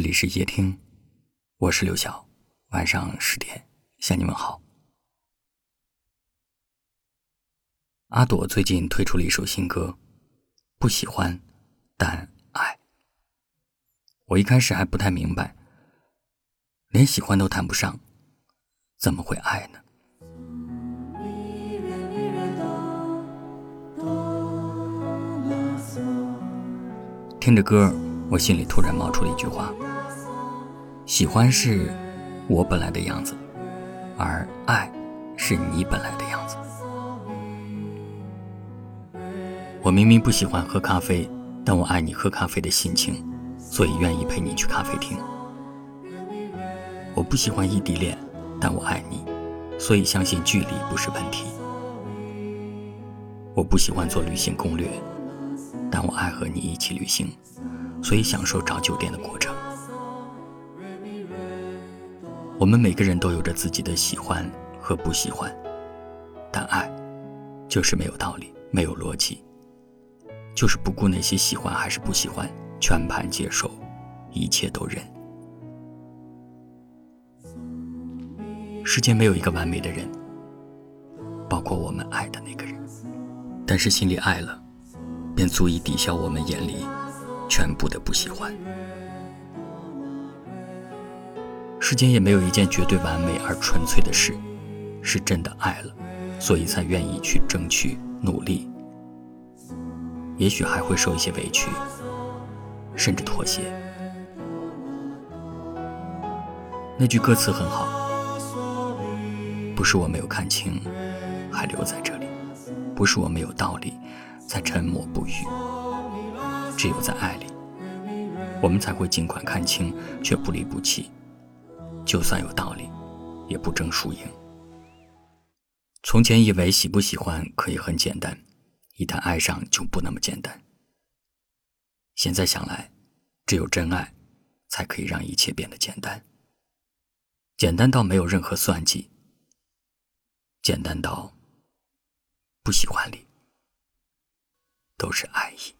这里是夜听，我是刘晓。晚上十点向你们好。阿朵最近推出了一首新歌，不喜欢，但爱。我一开始还不太明白，连喜欢都谈不上，怎么会爱呢？听着歌，我心里突然冒出了一句话。喜欢是我本来的样子，而爱是你本来的样子。我明明不喜欢喝咖啡，但我爱你喝咖啡的心情，所以愿意陪你去咖啡厅。我不喜欢异地恋，但我爱你，所以相信距离不是问题。我不喜欢做旅行攻略，但我爱和你一起旅行，所以享受找酒店的过程。我们每个人都有着自己的喜欢和不喜欢，但爱就是没有道理，没有逻辑，就是不顾那些喜欢还是不喜欢，全盘接受，一切都忍。世间没有一个完美的人，包括我们爱的那个人，但是心里爱了，便足以抵消我们眼里全部的不喜欢。世间也没有一件绝对完美而纯粹的事，是真的爱了，所以才愿意去争取努力。也许还会受一些委屈，甚至妥协。那句歌词很好，不是我没有看清，还留在这里；不是我没有道理，才沉默不语。只有在爱里，我们才会尽管看清，却不离不弃。就算有道理，也不争输赢。从前以为喜不喜欢可以很简单，一旦爱上就不那么简单。现在想来，只有真爱，才可以让一切变得简单。简单到没有任何算计，简单到不喜欢里都是爱意。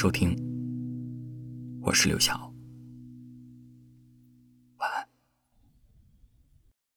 收听，我是刘晓。